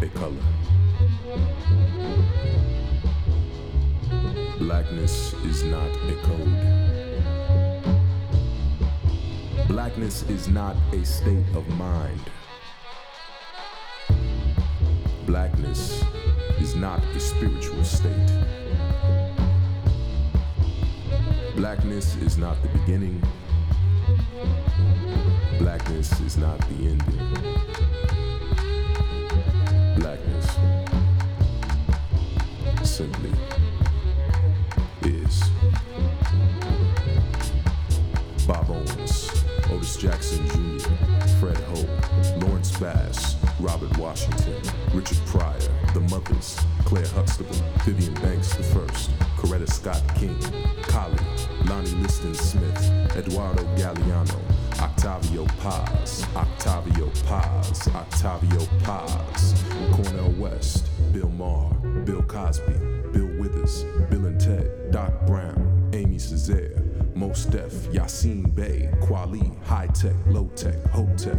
Blackness is not a color. Blackness is not a code. Blackness is not a state of mind. Blackness is not a spiritual state. Blackness is not the beginning. Blackness is not the ending. Is. Bob Owens, Otis Jackson Jr., Fred Ho, Lawrence Bass, Robert Washington, Richard Pryor, The Mothers, Claire Huxtable, Vivian Banks I, Coretta Scott King, Kali, Lonnie Liston Smith, Eduardo Galeano, Octavio Paz, Octavio Paz, Octavio Paz, Cornel West, Bill Maher, Bill Cosby, Bill Withers, Bill and Ted, Doc Brown, Aimé Césaire, Mos Def, Yasiin Bey, Kweli, High Tech, Low Tech, Hotep,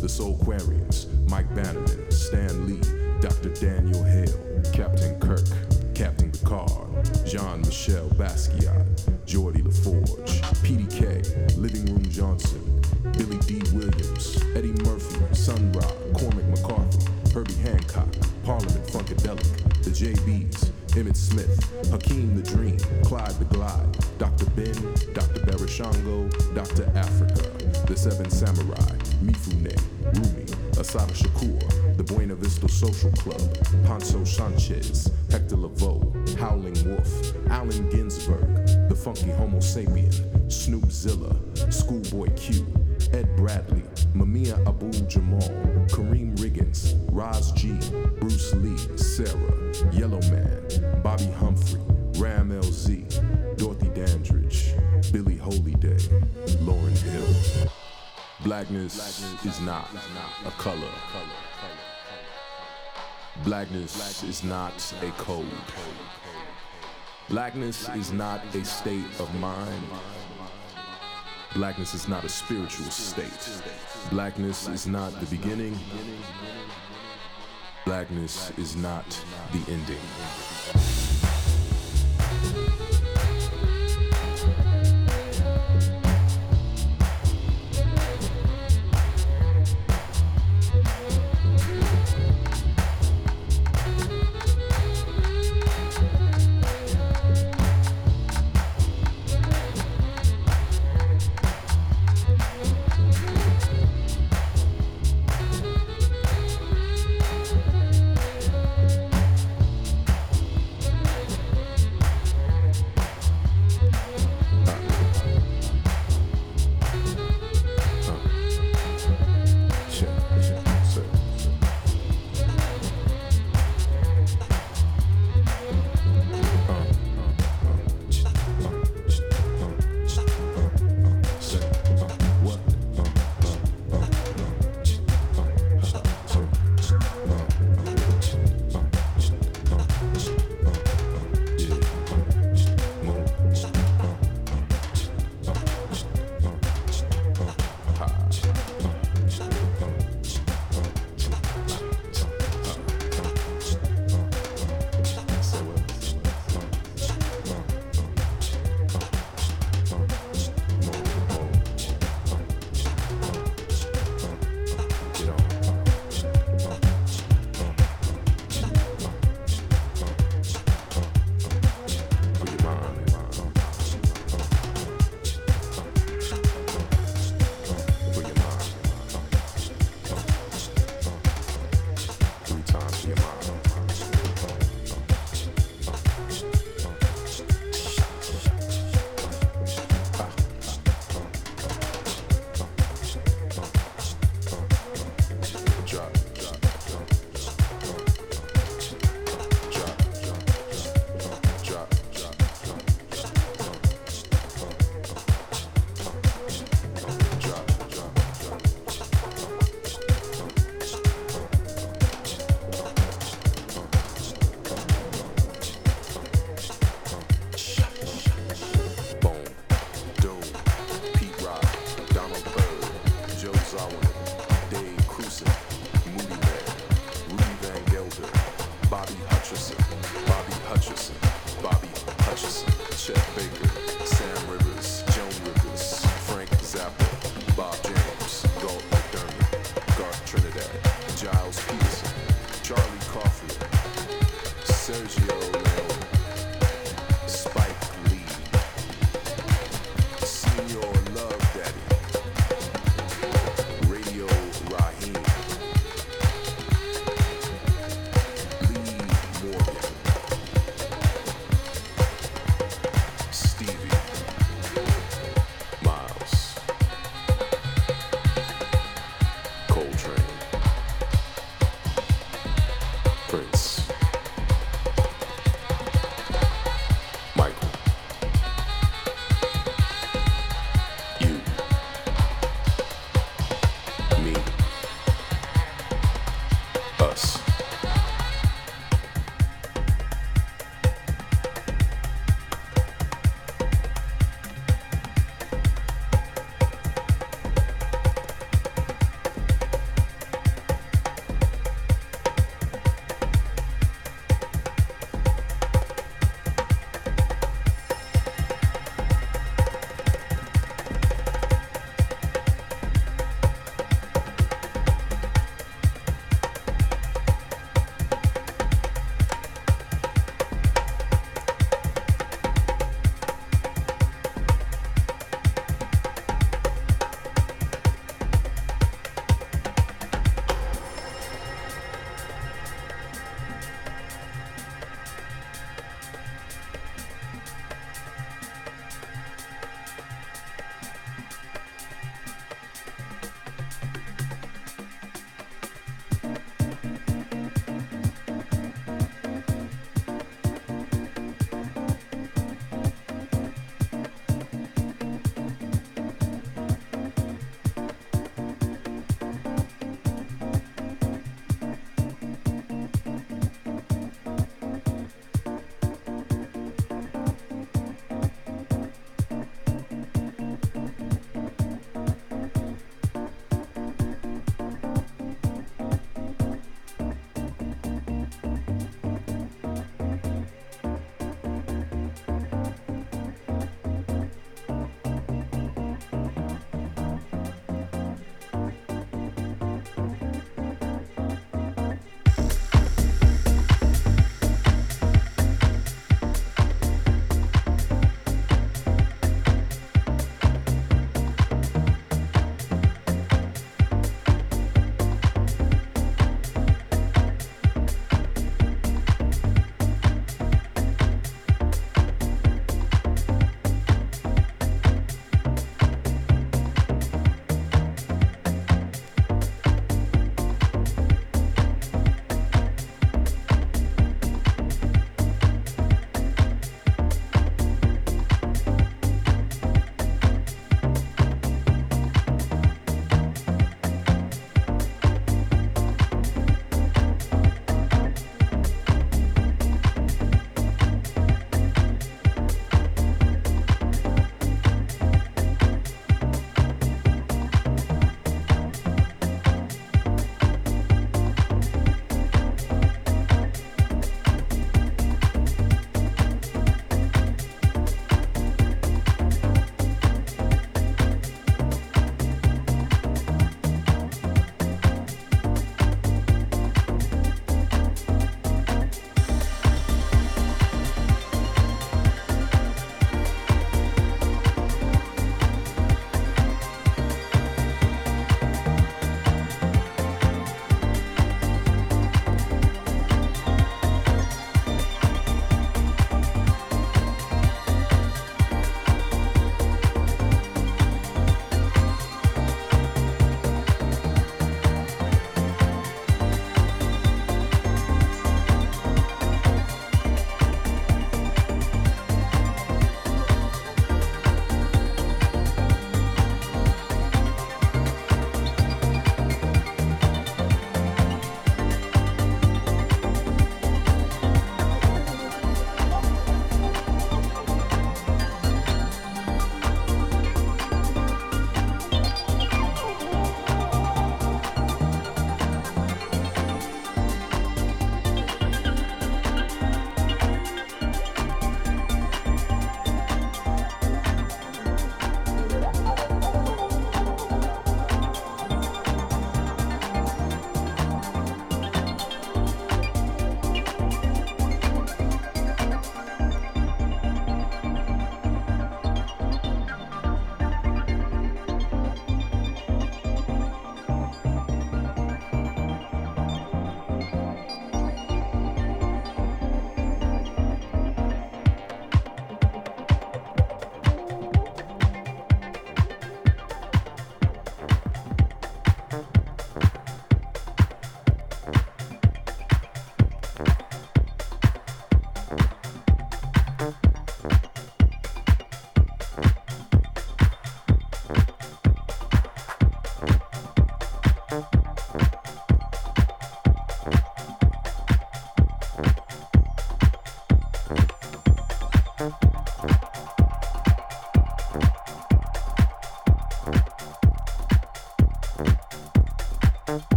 The Soulquarians, Mike Bannerman, Stan Lee, Dr. Daniel Hale, Captain Kirk, Captain Picard, Jean Michel Basquiat, Geordi La Forge, PDK, Living Room Johnson, Billy Dee Williams, Eddie Murphy, Sun Ra, Cormac McCarthy, Herbie Hancock, Parliament Funkadelic, the JBs, Emmitt Smith, Hakeem the Dream, Clyde the Glide, Dr. Ben, Dr. Barashango, Dr. Africa, the Seven Samurai, Mifune, Rumi, Assata Shakur, the Buena Vista Social Club, Poncho Sanchez, Hector Lavoe, Howling Wolf, Allen Ginsberg, the Funky Homo Sapien, Snoop Zilla, Schoolboy Q, Ed Bradley, Mamiya Abu Jamal, Karriem Riggins, Roz G, Bruce Lee, Sarah, Yellow Man, Bobby Humphrey, Rammellzee, Dorothy Dandridge, Billie Holiday, Lauryn Hill. Blackness is not a color. Blackness is not a code. Blackness is not a state of mind. Blackness is not a spiritual state. Blackness is not the beginning. Blackness is not the ending.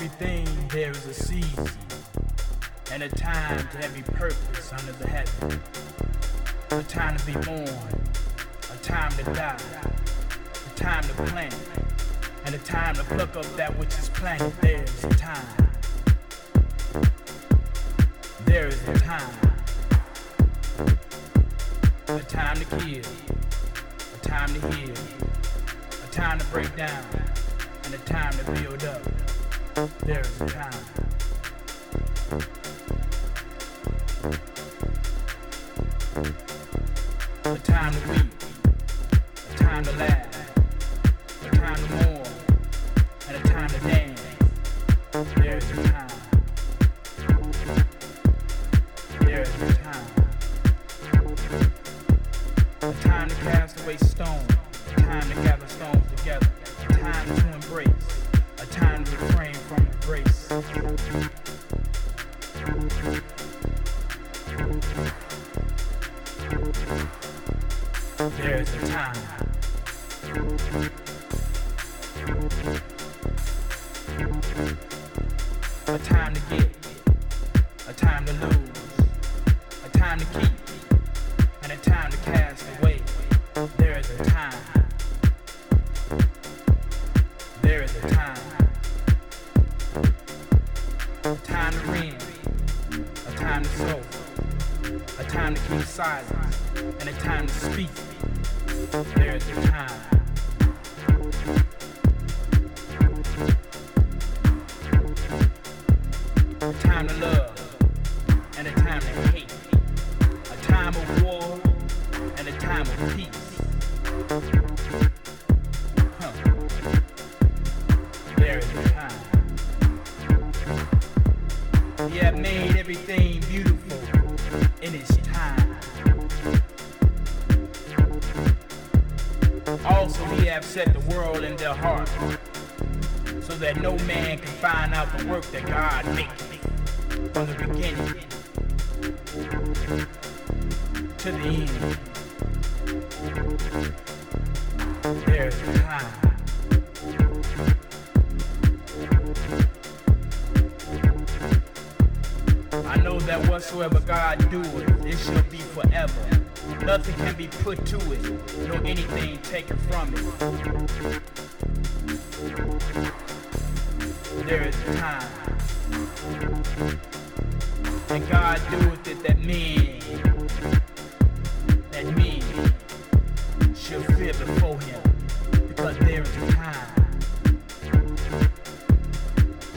Everything there is a season and a time to every purpose under the heaven. A time to be born, a time to die, a time to plant, and a time to pluck up that which is planted. There's a time. There is a time. A time to kill, a time to heal, a time to break down, and a time to build up. There is a time. From. There is time. And God doeth it that men, that men shall fear before him. Because there is a time.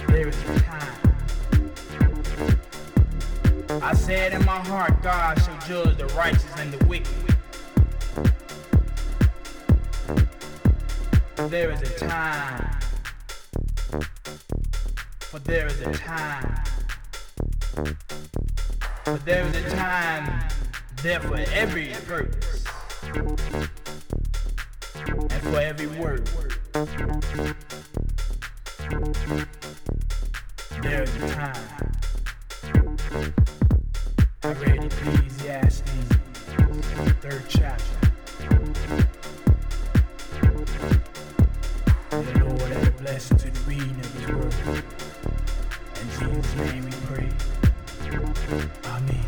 There is a time. I said in my heart, God shall judge the righteous and the wicked. There is a time. For there is a time. For there is a time there for every purpose. And for every word. There is a time. I read Ecclesiastes, third chapter. Blessing to the reading of His word. In Jesus' name we pray. Amen.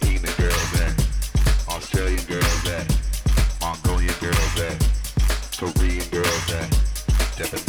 Filipina girls that Australian girls that Mongolian girls that Korean girls that. Japanese.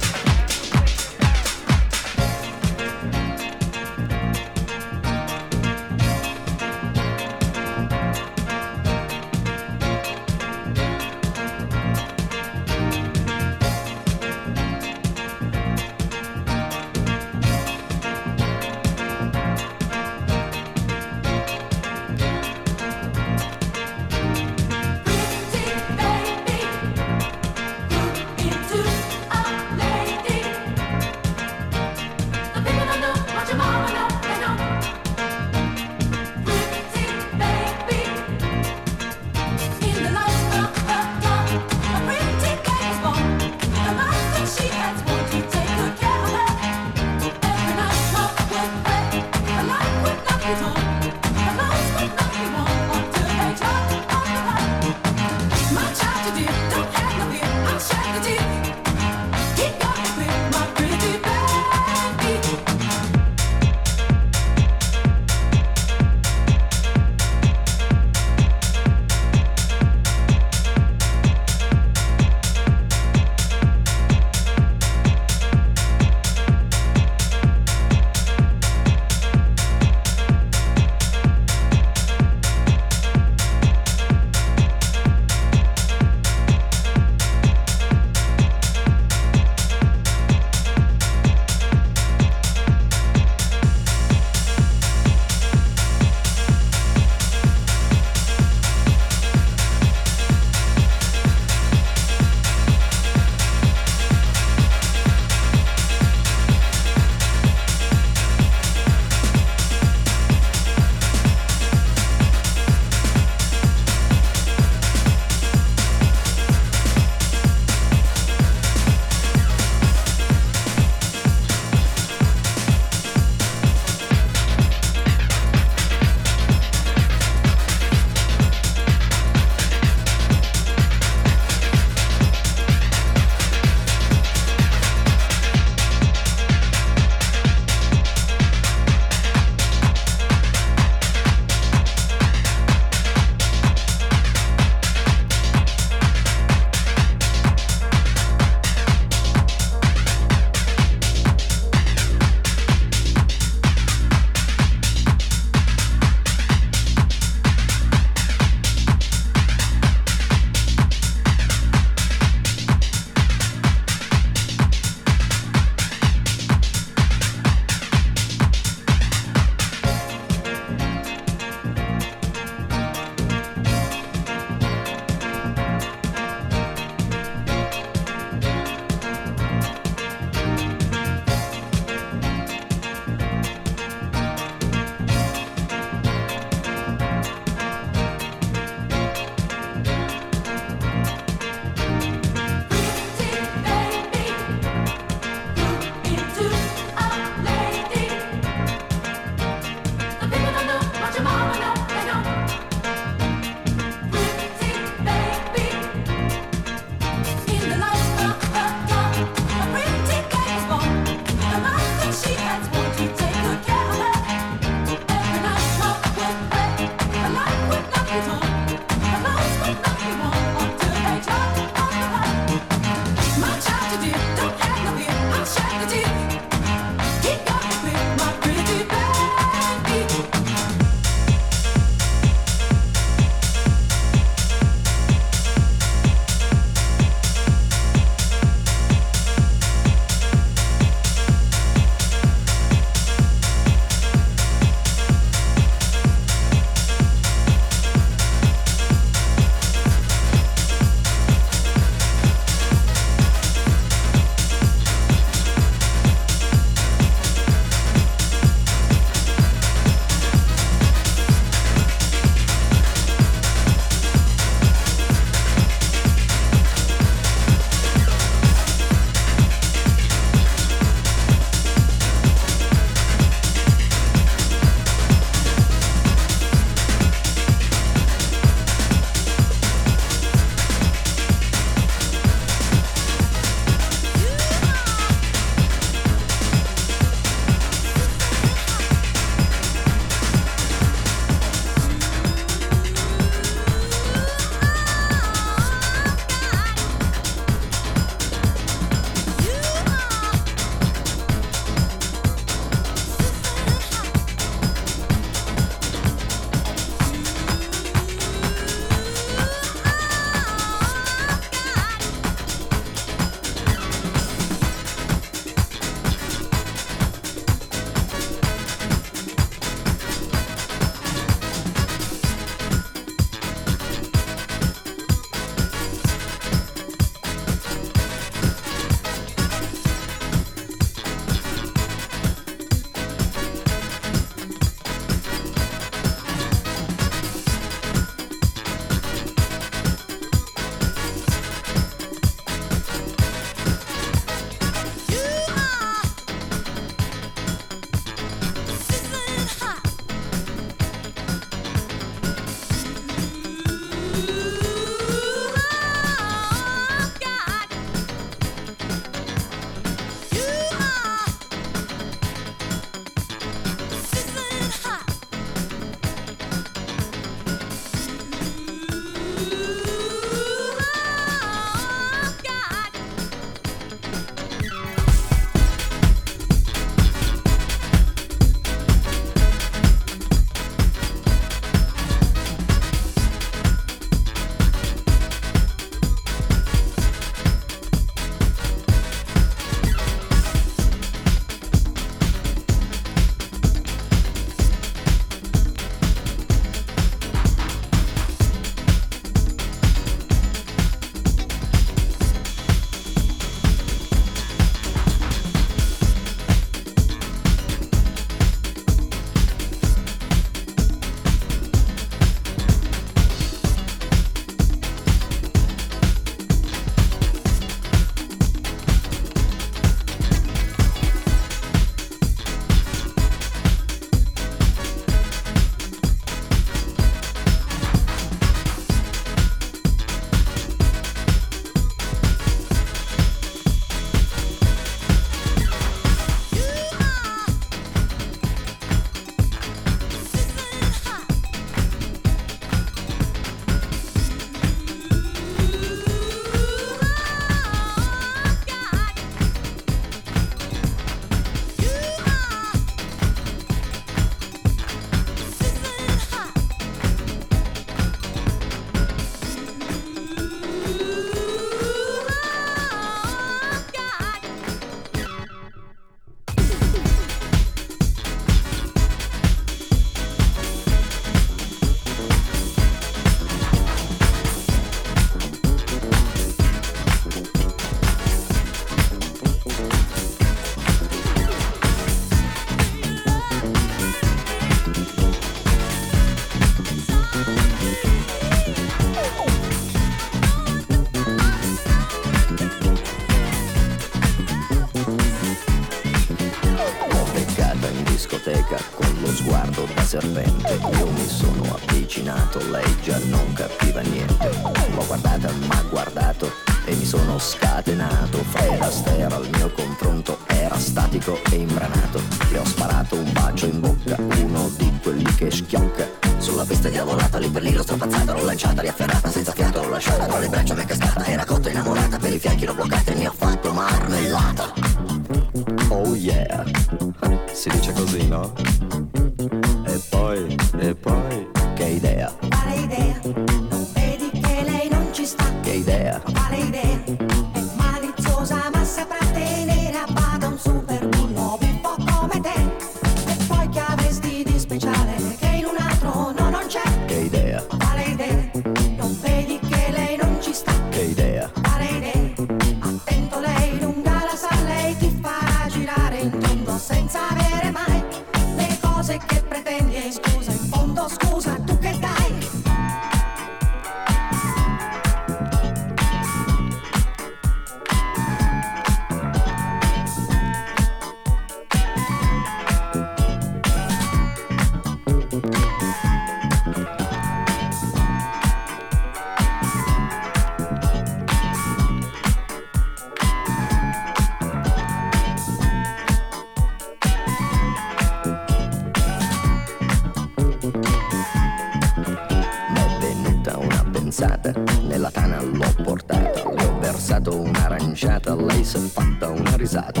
slanciata, lei si è fatta una risata.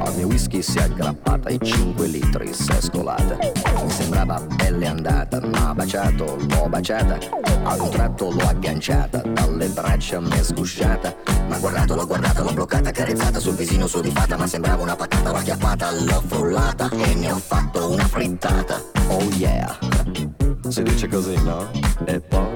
Al mio whisky si è aggrappata e 5 litri si è scolata. Mi sembrava pelle andata, ma baciato, l'ho baciata. A un tratto l'ho agganciata, dalle braccia mi è sgusciata. Ma guardato, l'ho guardata, l'ho bloccata, carezzata sul visino su sudifata. Ma sembrava una patata, l'ho acchiappata, l'ho frullata e ne ho fatto una frittata. Oh yeah! Si dice così, no? E poi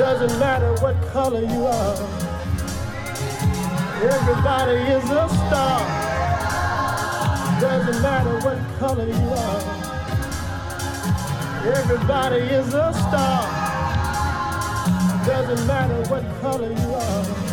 Doesn't matter what color you are. Everybody is a star. Doesn't matter what color you are. Everybody is a star. Doesn't matter what color you are.